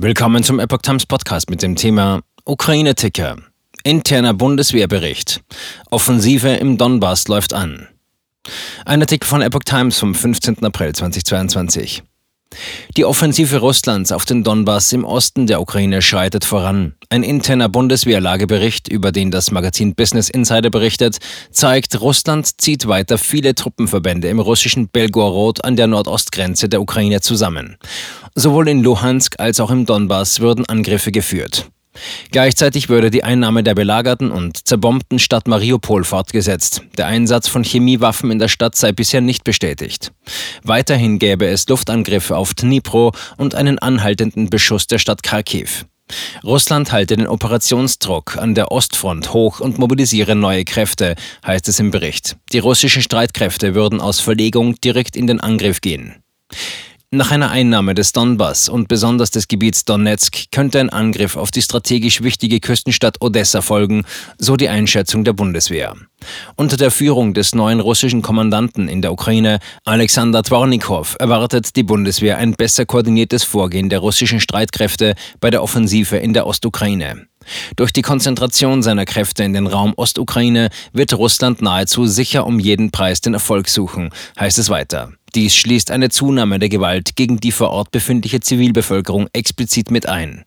Willkommen zum Epoch Times Podcast mit dem Thema Ukraine-Ticker. Interner Bundeswehrbericht. Offensive im Donbass läuft an. Ein Artikel von Epoch Times vom 15. April 2022. Die Offensive Russlands auf den Donbass im Osten der Ukraine schreitet voran. Ein interner Bundeswehrlagebericht, über den das Magazin Business Insider berichtet, zeigt, Russland zieht weiter viele Truppenverbände im russischen Belgorod an der Nordostgrenze der Ukraine zusammen. Sowohl in Luhansk als auch im Donbass würden Angriffe geführt. Gleichzeitig würde die Einnahme der belagerten und zerbombten Stadt Mariupol fortgesetzt. Der Einsatz von Chemiewaffen in der Stadt sei bisher nicht bestätigt. Weiterhin gäbe es Luftangriffe auf Dnipro und einen anhaltenden Beschuss der Stadt Kharkiv. Russland halte den Operationsdruck an der Ostfront hoch und mobilisiere neue Kräfte, heißt es im Bericht. Die russischen Streitkräfte würden aus Verlegung direkt in den Angriff gehen. Nach einer Einnahme des Donbass und besonders des Gebiets Donetsk könnte ein Angriff auf die strategisch wichtige Küstenstadt Odessa folgen, so die Einschätzung der Bundeswehr. Unter der Führung des neuen russischen Kommandanten in der Ukraine, Alexander Dvornikow, erwartet die Bundeswehr ein besser koordiniertes Vorgehen der russischen Streitkräfte bei der Offensive in der Ostukraine. Durch die Konzentration seiner Kräfte in den Raum Ostukraine wird Russland nahezu sicher um jeden Preis den Erfolg suchen, heißt es weiter. Dies schließt eine Zunahme der Gewalt gegen die vor Ort befindliche Zivilbevölkerung explizit mit ein.